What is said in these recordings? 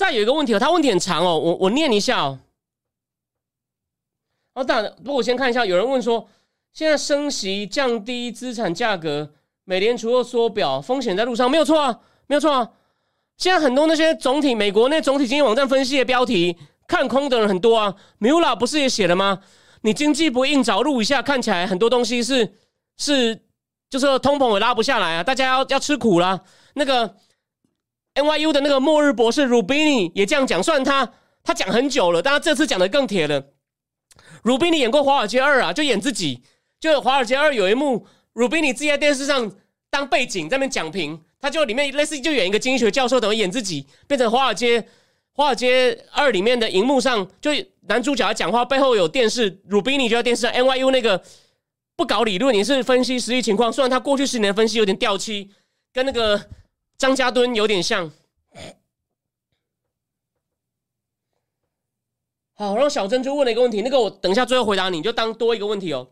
再有一个问题哦，他问题很长哦，我我念一下哦。哦，当然，不过我先看一下，有人问说，现在升息降低资产价格，美联储又缩表，风险在路上，没有错啊，没有错啊。现在很多那些总体美国那总体经济网站分析的标题，看空的人很多啊。Mula 不是也写了吗？你经济不硬着陆一下，看起来很多东西是是就是通膨也拉不下来啊，大家要要吃苦了。那个。NYU 的那个末日博士 Rubini 也这样讲，算他他讲很久了，但他这次讲的更铁了。Rubini 演过《华尔街二》啊，就演自己，就《华尔街二》有一幕，Rubini 自己在电视上当背景在那边讲评，他就里面类似就演一个经济学教授，等于演自己变成《华尔街华尔街二》里面的荧幕上，就男主角讲话背后有电视，Rubini 就在电视上，NYU 那个不搞理论，也是分析实际情况。虽然他过去十年分析有点掉漆，跟那个。张家敦有点像，好，然后小珍珠问了一个问题，那个我等一下最后回答你，就当多一个问题哦。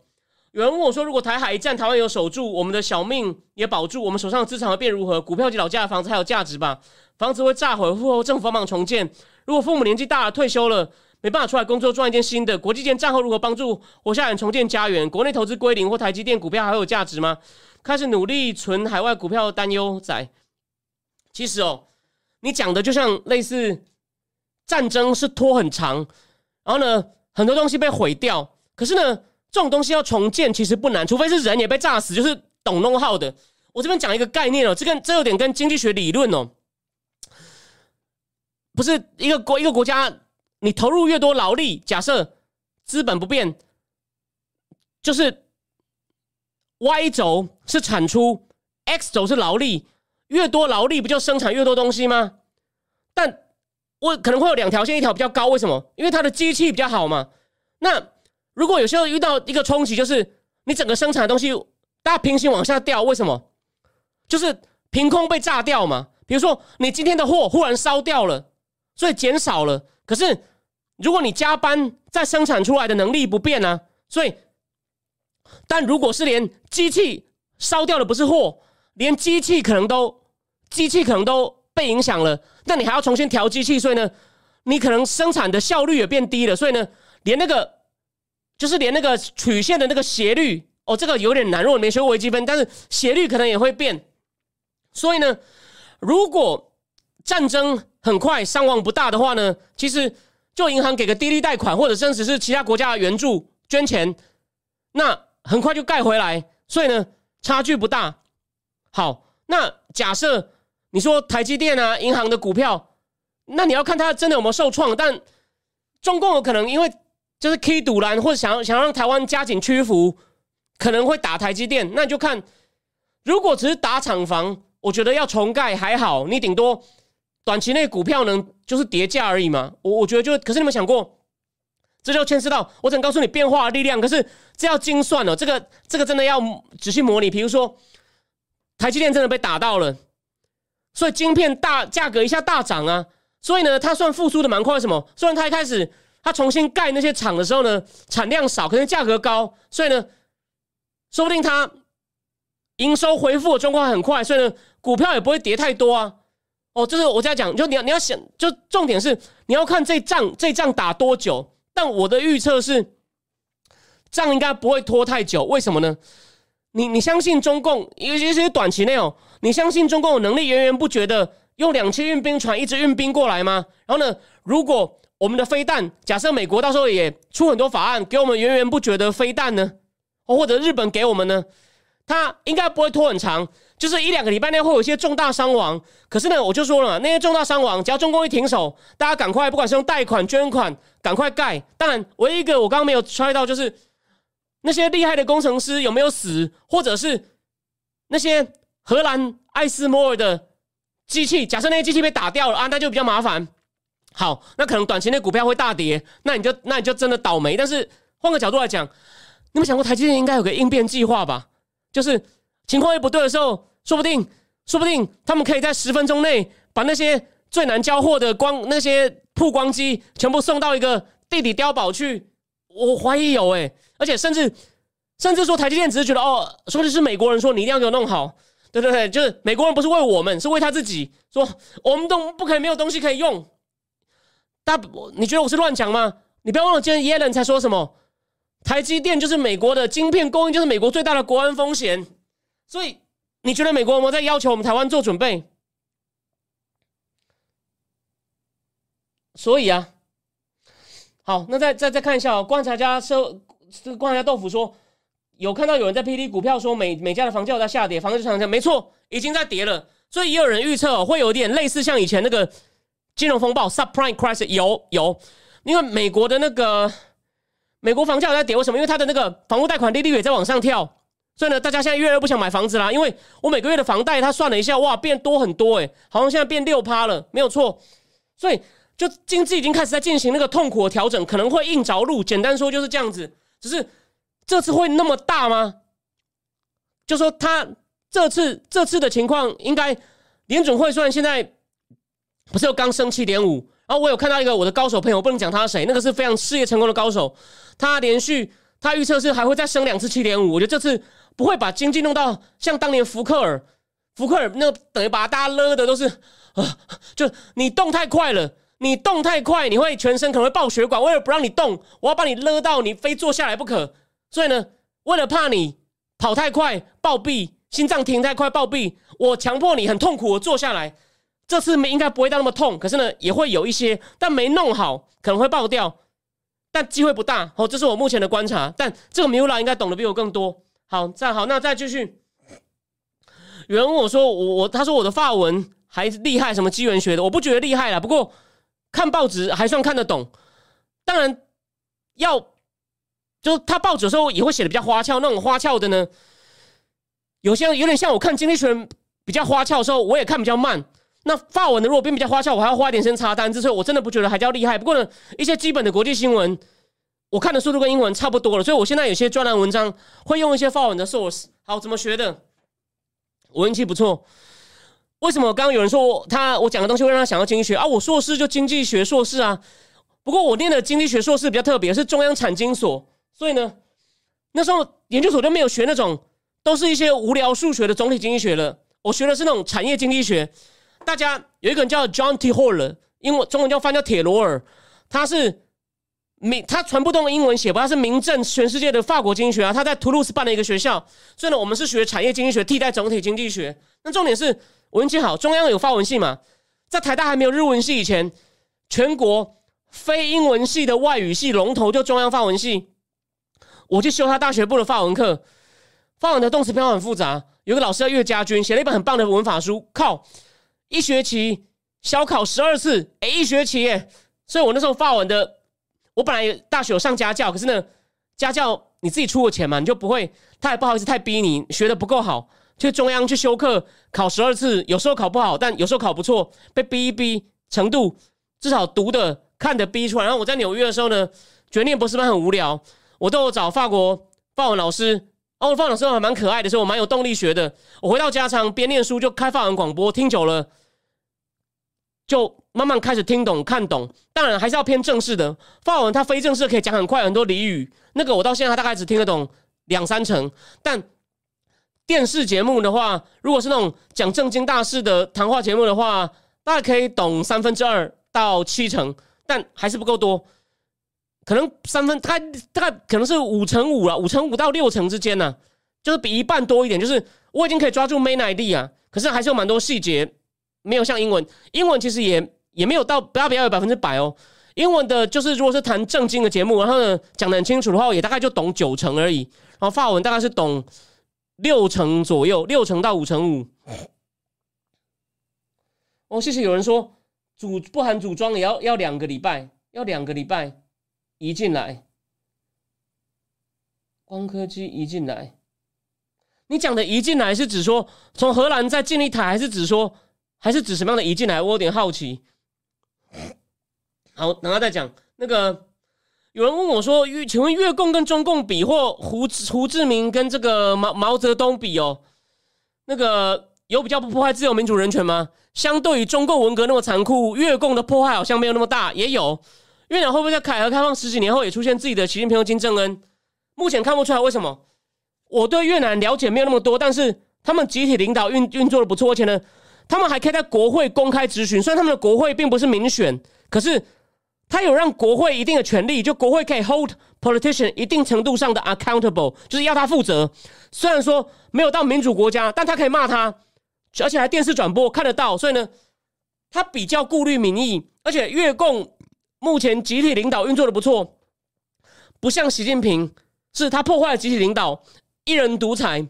有人问我说，如果台海一战，台湾有守住，我们的小命也保住，我们手上的资产会变如何？股票及老家的房子还有价值吧？房子会炸毁，户后政府帮忙重建。如果父母年纪大了，退休了，没办法出来工作，赚一件新的。国际间战后如何帮助活下来重建家园？国内投资归零或台积电股票还有价值吗？开始努力存海外股票，担忧在。其实哦，你讲的就像类似战争是拖很长，然后呢，很多东西被毁掉。可是呢，这种东西要重建其实不难，除非是人也被炸死，就是懂弄号的。我这边讲一个概念哦，这个这有点跟经济学理论哦，不是一个国一个国家，你投入越多劳力，假设资本不变，就是 Y 轴是产出，X 轴是劳力。越多劳力不就生产越多东西吗？但我可能会有两条线，一条比较高，为什么？因为它的机器比较好嘛。那如果有时候遇到一个冲击，就是你整个生产的东西大家平行往下掉，为什么？就是凭空被炸掉嘛。比如说你今天的货忽然烧掉了，所以减少了。可是如果你加班再生产出来的能力不变呢？所以，但如果是连机器烧掉的不是货，连机器可能都。机器可能都被影响了，那你还要重新调机器，所以呢，你可能生产的效率也变低了，所以呢，连那个就是连那个曲线的那个斜率，哦，这个有点难，如果没学过微积分，但是斜率可能也会变。所以呢，如果战争很快伤亡不大的话呢，其实就银行给个低利贷款，或者甚至是其他国家的援助捐钱，那很快就盖回来，所以呢，差距不大。好，那假设。你说台积电啊，银行的股票，那你要看它真的有没有受创。但中共有可能因为就是 K 赌蓝，或者想要想要让台湾加紧屈服，可能会打台积电。那你就看，如果只是打厂房，我觉得要重盖还好，你顶多短期内股票能就是叠价而已嘛。我我觉得就，可是你们想过，这就牵涉到我只能告诉你变化的力量。可是这要精算了，这个这个真的要仔细模拟。比如说台积电真的被打到了。所以晶片大价格一下大涨啊，所以呢，它算复苏的蛮快。什么？虽然它一开始它重新盖那些厂的时候呢，产量少，可是价格高，所以呢，说不定它营收恢复的状况很快，所以呢，股票也不会跌太多啊。哦，就是我在讲，就你要你要想，就重点是你要看这仗这仗打多久。但我的预测是，仗应该不会拖太久。为什么呢？你你相信中共，尤其是短期内哦。你相信中共有能力源源不绝的用两栖运兵船一直运兵过来吗？然后呢，如果我们的飞弹，假设美国到时候也出很多法案给我们源源不绝的飞弹呢，或者日本给我们呢，它应该不会拖很长，就是一两个礼拜内会有一些重大伤亡。可是呢，我就说了，那些重大伤亡，只要中共一停手，大家赶快，不管是用贷款捐款，赶快盖。当然，唯一一个我刚刚没有猜到，就是那些厉害的工程师有没有死，或者是那些。荷兰艾斯摩尔的机器，假设那些机器被打掉了啊，那就比较麻烦。好，那可能短期内股票会大跌，那你就那你就真的倒霉。但是换个角度来讲，你们想过台积电应该有个应变计划吧？就是情况一不对的时候，说不定说不定他们可以在十分钟内把那些最难交货的光那些曝光机全部送到一个地底碉堡去。我怀疑有诶，而且甚至甚至说台积电只是觉得哦，说的是美国人说你一定要给我弄好。对对对，就是美国人不是为我们，是为他自己。说我们都不可以没有东西可以用。大，你觉得我是乱讲吗？你不要忘了，今天耶伦才说什么，台积电就是美国的晶片供应，就是美国最大的国安风险。所以你觉得美国有没有在要求我们台湾做准备？所以啊，好，那再再再看一下哦，观察家说，观察家豆腐说。有看到有人在 P D 股票说美美家的房价在下跌，房市上涨，没错，已经在跌了。所以也有人预测会有点类似像以前那个金融风暴 subprime crisis，有有，因为美国的那个美国房价在跌，为什么？因为它的那个房屋贷款利率也在往上跳，所以呢，大家现在越来越不想买房子啦。因为我每个月的房贷，他算了一下，哇，变多很多诶，好像现在变六趴了，没有错。所以就经济已经开始在进行那个痛苦的调整，可能会硬着陆。简单说就是这样子，只是。这次会那么大吗？就说他这次这次的情况，应该联准会虽然现在不是又刚升七点五，然后我有看到一个我的高手朋友，不能讲他是谁，那个是非常事业成功的高手，他连续他预测是还会再升两次七点五，我觉得这次不会把经济弄到像当年福克尔，福克尔那等于把大家勒的都是啊，就你动太快了，你动太快，你会全身可能会爆血管，为了不让你动，我要把你勒到你非坐下来不可。所以呢，为了怕你跑太快暴毙，心脏停太快暴毙，我强迫你很痛苦我坐下来。这次没应该不会到那么痛，可是呢也会有一些，但没弄好可能会爆掉，但机会不大。哦，这是我目前的观察。但这个米拉应该懂得比我更多。好，再好，那再继续。有人问我说：“我我他说我的发文还厉害，什么机缘学的？我不觉得厉害啦，不过看报纸还算看得懂。当然要。”就是他报纸的时候也会写的比较花俏，那种花俏的呢，有些有点像我看经济学人比较花俏的时候，我也看比较慢。那发文的如果变比较花俏，我还要花一点时间查单，所以我真的不觉得还叫厉害。不过呢，一些基本的国际新闻，我看的速度跟英文差不多了，所以我现在有些专栏文章会用一些发文的 source。好，怎么学的？我运气不错。为什么刚刚有人说他我讲的东西会让他想到经济学啊？我硕士就经济学硕士啊。不过我念的经济学硕士比较特别，是中央产经所。所以呢，那时候研究所就没有学那种都是一些无聊数学的总体经济学了。我学的是那种产业经济学。大家有一个人叫 John T. Hall，英文中文叫翻叫铁罗尔，他是名他全部都用英文写，不他是名震全世界的法国经济学啊。他在图卢斯办了一个学校。所以呢，我们是学产业经济学替代总体经济学。那重点是我运气好，中央有法文系嘛，在台大还没有日文系以前，全国非英文系的外语系龙头就中央法文系。我去修他大学部的法文课，法文的动词变化很复杂。有个老师叫岳家军，写了一本很棒的文法书。靠，一学期小考十二次，哎，一学期耶！所以我那时候法文的，我本来大学有上家教，可是呢，家教你自己出个钱嘛，你就不会，他也不好意思太逼你，学的不够好，去中央去修课，考十二次，有时候考不好，但有时候考不错，被逼一逼，程度至少读的看的逼出来。然后我在纽约的时候呢，觉得念博士班很无聊。我都有找法国法文老师，哦，法文老师还蛮可爱的，所以我蛮有动力学的。我回到家常边念书就开法文广播，听久了就慢慢开始听懂看懂。当然还是要偏正式的法文，它非正式可以讲很快很多俚语，那个我到现在大概只听得懂两三成。但电视节目的话，如果是那种讲正经大事的谈话节目的话，大概可以懂三分之二到七成，但还是不够多。可能三分，它大概可能是五乘五了，五乘五到六成之间呢，就是比一半多一点。就是我已经可以抓住 main idea 啊，可是还是有蛮多细节没有像英文，英文其实也也没有到不要不要有百分之百哦。英文的就是如果是谈正经的节目，然后呢讲的很清楚的话，也大概就懂九成而已。然后法文大概是懂六成左右，六成到五成五。哦，谢谢有人说组不含组装也要要两个礼拜，要两个礼拜。移进来，光刻机移进来。你讲的移进来是指说从荷兰再进一台，还是指说还是指什么样的移进来？我有点好奇。好，等下再讲。那个有人问我说：“越请问越共跟中共比，或胡胡志明跟这个毛毛泽东比哦，那个有比较不破坏自由民主人权吗？相对于中共文革那么残酷，越共的破坏好像没有那么大，也有。越南会不会在改革开放十几年后也出现自己的习近平和金正恩？目前看不出来，为什么？我对越南了解没有那么多，但是他们集体领导运运作的不错，而且呢，他们还可以在国会公开质询。虽然他们的国会并不是民选，可是。他有让国会一定的权利，就国会可以 hold politician 一定程度上的 accountable，就是要他负责。虽然说没有到民主国家，但他可以骂他，而且还电视转播看得到。所以呢，他比较顾虑民意，而且越共目前集体领导运作的不错，不像习近平是他破坏了集体领导，一人独裁。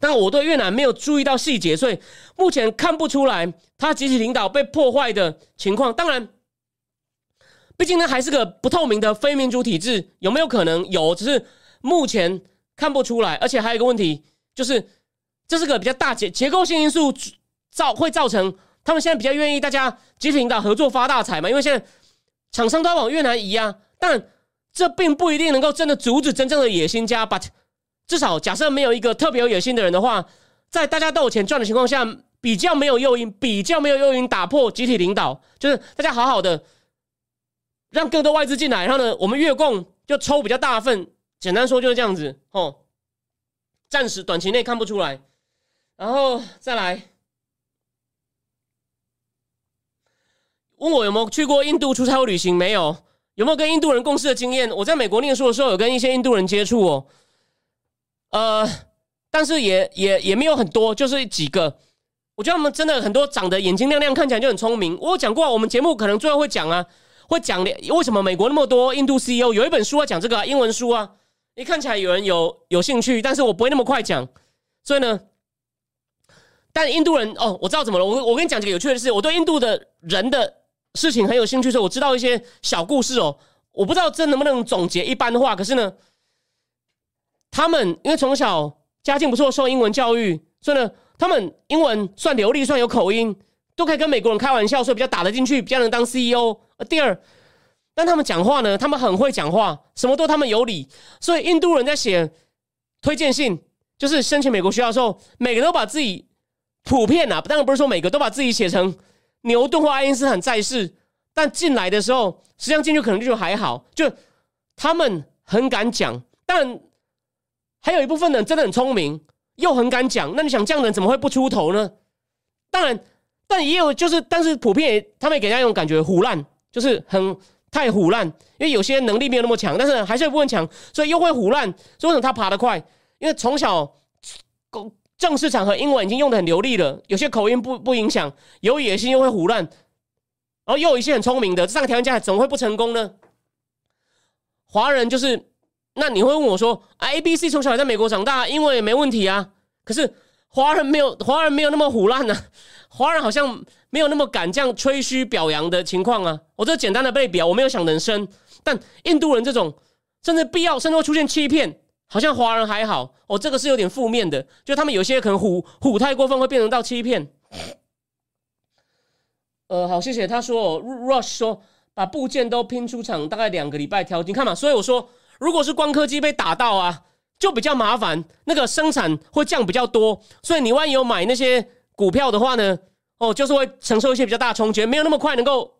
但我对越南没有注意到细节，所以目前看不出来他集体领导被破坏的情况。当然。毕竟呢，还是个不透明的非民主体制，有没有可能有？只是目前看不出来。而且还有一个问题，就是这是个比较大结结构性因素造会造成他们现在比较愿意大家集体领导合作发大财嘛？因为现在厂商都要往越南移啊，但这并不一定能够真的阻止真正的野心家。But 至少假设没有一个特别有野心的人的话，在大家都有钱赚的情况下，比较没有诱因，比较没有诱因打破集体领导，就是大家好好的。让更多外资进来，然后呢，我们月供就抽比较大份。简单说就是这样子哦。暂时短期内看不出来，然后再来问我有没有去过印度出差旅行？没有。有没有跟印度人共事的经验？我在美国念书的时候有跟一些印度人接触哦。呃，但是也也也没有很多，就是几个。我觉得他们真的很多长得眼睛亮亮，看起来就很聪明。我有讲过，我们节目可能最后会讲啊。会讲为什么美国那么多印度 CEO？有一本书要讲这个英文书啊，你看起来有人有有兴趣，但是我不会那么快讲，所以呢，但印度人哦，我知道怎么了。我我跟你讲几个有趣的事，我对印度的人的事情很有兴趣，所以我知道一些小故事哦。我不知道这能不能总结一般的话，可是呢，他们因为从小家境不错，受英文教育，所以呢，他们英文算流利，算有口音，都可以跟美国人开玩笑，所以比较打得进去，比较能当 CEO。第二，但他们讲话呢，他们很会讲话，什么都他们有理。所以印度人在写推荐信，就是申请美国学校的时候，每个都把自己普遍啊，当然不是说每个都把自己写成牛顿或爱因斯坦在世，但进来的时候，实际上进去可能就还好，就他们很敢讲。但还有一部分人真的很聪明，又很敢讲。那你想这样的人怎么会不出头呢？当然，但也有就是，但是普遍他们给人家一种感觉，胡烂。就是很太虎烂，因为有些能力没有那么强，但是还是有部分强，所以又会虎烂。所以为什么他爬得快？因为从小公正式场合英文已经用的很流利了，有些口音不不影响，有野心又会虎烂，然后又有一些很聪明的，这三个条件加怎么会不成功呢？华人就是，那你会问我说，A B C 从小在美国长大，英文也没问题啊，可是华人没有，华人没有那么虎烂呢，华人好像。没有那么敢这样吹嘘表扬的情况啊！我这简单的被表，我没有想人生。但印度人这种甚至必要，甚至会出现欺骗，好像华人还好。哦，这个是有点负面的，就他们有些可能虎虎太过分，会变成到欺骗。呃，好，谢谢他说哦，Rush 说把部件都拼出厂，大概两个礼拜调你看嘛。所以我说，如果是光刻机被打到啊，就比较麻烦，那个生产会降比较多。所以你万一有买那些股票的话呢？哦，就是会承受一些比较大冲击，没有那么快能够，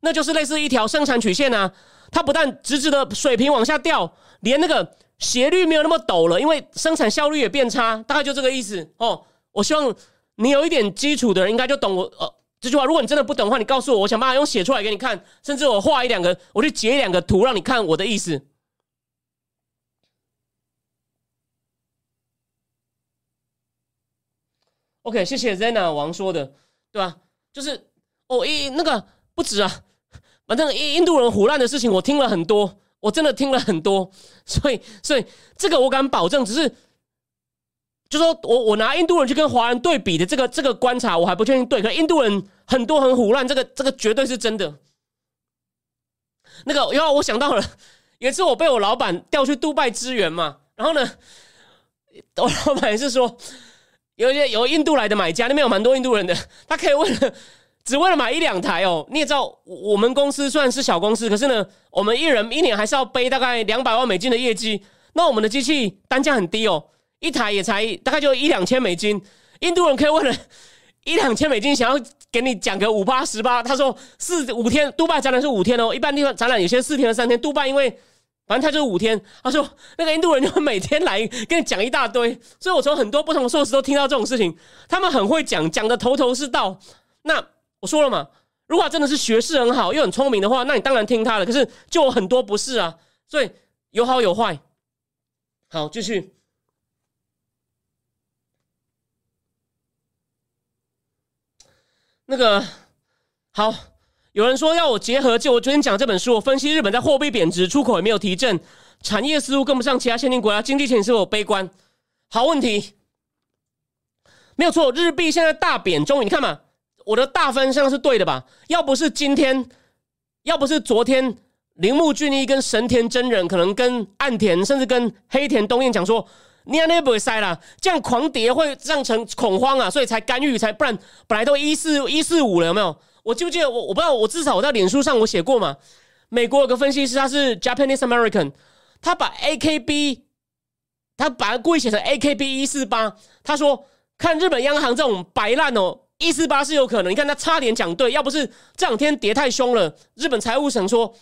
那就是类似一条生产曲线啊，它不但直直的水平往下掉，连那个斜率没有那么陡了，因为生产效率也变差，大概就这个意思哦。我希望你有一点基础的人应该就懂我呃这句话。如果你真的不懂的话，你告诉我，我想办法用写出来给你看，甚至我画一两个，我去截一两个图让你看我的意思。OK，谢谢 Zena 王说的。对吧？就是哦，印那个不止啊，反正印印度人胡乱的事情我听了很多，我真的听了很多，所以所以这个我敢保证，只是就说我我拿印度人去跟华人对比的这个这个观察，我还不确定对，可印度人很多很胡乱，这个这个绝对是真的。那个因为我想到了，有一次我被我老板调去杜拜支援嘛，然后呢，我老板也是说。有一些有印度来的买家，那边有蛮多印度人的，他可以为了只为了买一两台哦。你也知道，我们公司虽然是小公司，可是呢，我们一人一年还是要背大概两百万美金的业绩。那我们的机器单价很低哦，一台也才大概就一两千美金。印度人可以为了一两千美金，想要给你讲个五八十八。他说四五天，杜拜展览是五天哦，一般地方展览有些四天和三天，杜拜因为。反正他就是五天，他说那个印度人就每天来跟你讲一大堆，所以我从很多不同的硕士都听到这种事情，他们很会讲，讲的头头是道。那我说了嘛，如果真的是学识很好又很聪明的话，那你当然听他的。可是就很多不是啊，所以有好有坏。好，继续。那个好。有人说要我结合，就我昨天讲这本书，我分析日本在货币贬值、出口也没有提振，产业思路跟不上其他先进国家，经济前景是否悲观？好问题，没有错，日币现在大贬，终于你看嘛，我的大分像是对的吧？要不是今天，要不是昨天，铃木俊一跟神田真人，可能跟岸田，甚至跟黑田东彦讲说，你那不会塞了，这样狂跌会让成恐慌啊，所以才干预，才不然本来都一四一四五了，有没有？我记不记得我我不知道，我至少我在脸书上我写过嘛。美国有个分析师，他是 Japanese American，他把 AKB，他把它故意写成 AKB 一四八。他说看日本央行这种摆烂哦，一四八是有可能。你看他差点讲对，要不是这两天跌太凶了，日本财务省说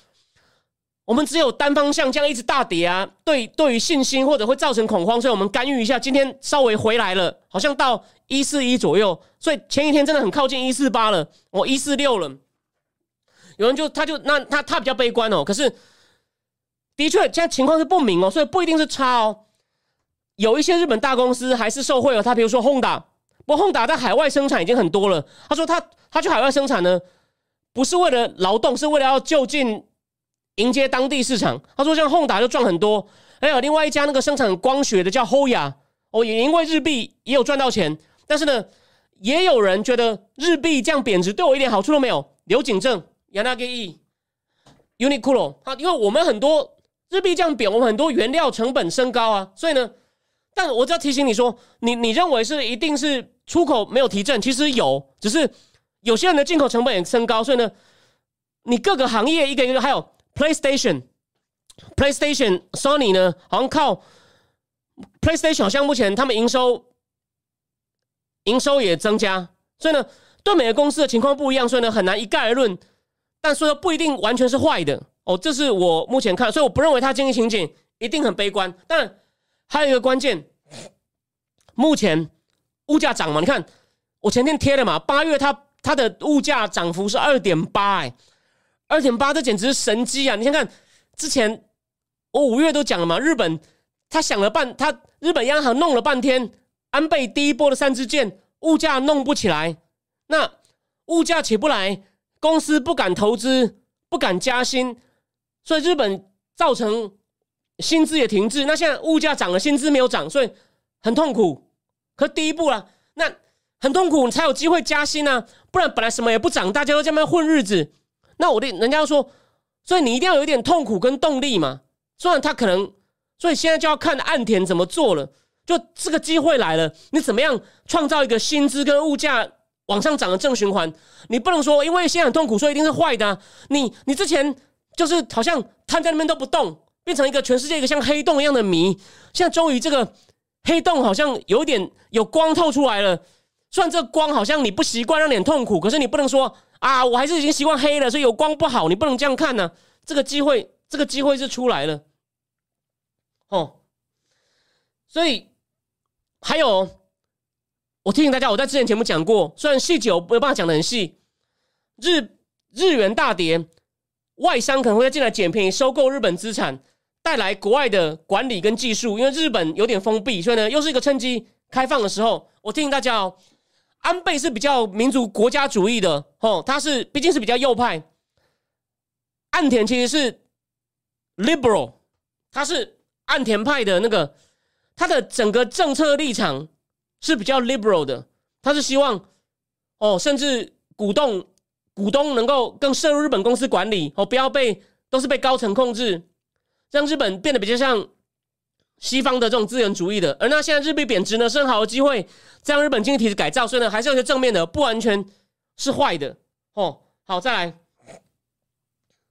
我们只有单方向这样一直大跌啊，对对于信心或者会造成恐慌，所以我们干预一下。今天稍微回来了，好像到。一四一左右，所以前一天真的很靠近一四八了，我一四六了。有人就他就那他他比较悲观哦，可是的确现在情况是不明哦，所以不一定是差哦。有一些日本大公司还是受惠哦，他比如说空打不过 Honda 在海外生产已经很多了。他说他他去海外生产呢，不是为了劳动，是为了要就近迎接当地市场。他说像 Honda 就赚很多，还有另外一家那个生产光学的叫 Hoya，哦也因为日币也有赚到钱。但是呢，也有人觉得日币这样贬值对我一点好处都没有。刘景正、亚纳给伊、Uniqlo，啊，因为我们很多日币这样贬，我们很多原料成本升高啊，所以呢，但我只要提醒你说，你你认为是一定是出口没有提振，其实有，只是有些人的进口成本也升高，所以呢，你各个行业一个一个，还有 PlayStation、PlayStation、Sony 呢，好像靠 PlayStation 好像目前他们营收。营收也增加，所以呢，对每个公司的情况不一样，所以呢，很难一概而论。但说不一定完全是坏的哦，这是我目前看，所以我不认为它经济情景一定很悲观。但还有一个关键，目前物价涨嘛？你看我前天贴了嘛，八月它它的物价涨幅是二点八，哎，二点八，这简直是神机啊！你先看之前我五月都讲了嘛，日本他想了半，他日本央行弄了半天。安倍第一波的三支箭，物价弄不起来，那物价起不来，公司不敢投资，不敢加薪，所以日本造成薪资也停滞。那现在物价涨了，薪资没有涨，所以很痛苦。可第一步啊，那很痛苦，你才有机会加薪啊！不然本来什么也不涨，大家都这么混日子。那我的人家说，所以你一定要有一点痛苦跟动力嘛。虽然他可能，所以现在就要看岸田怎么做了。就这个机会来了，你怎么样创造一个薪资跟物价往上涨的正循环？你不能说因为现在很痛苦，所以一定是坏的啊。你你之前就是好像瘫在那边都不动，变成一个全世界一个像黑洞一样的谜。现在终于这个黑洞好像有点有光透出来了。虽然这光好像你不习惯，让你痛苦，可是你不能说啊，我还是已经习惯黑了，所以有光不好。你不能这样看呢。这个机会，这个机会是出来了。哦，所以。还有，我提醒大家，我在之前节目讲过，虽然细节我没有办法讲的很细，日日元大跌，外商可能会进来捡便宜，收购日本资产，带来国外的管理跟技术。因为日本有点封闭，所以呢，又是一个趁机开放的时候。我提醒大家哦，安倍是比较民族国家主义的哦，他是毕竟是比较右派，岸田其实是 liberal，他是岸田派的那个。他的整个政策立场是比较 liberal 的，他是希望哦，甚至股东股东能够更涉入日本公司管理哦，不要被都是被高层控制，让日本变得比较像西方的这种资源主义的。而那现在日币贬值呢，是很好的机会，这样日本经济体制改造，所以呢，还是有些正面的，不完全是坏的哦，好，再来，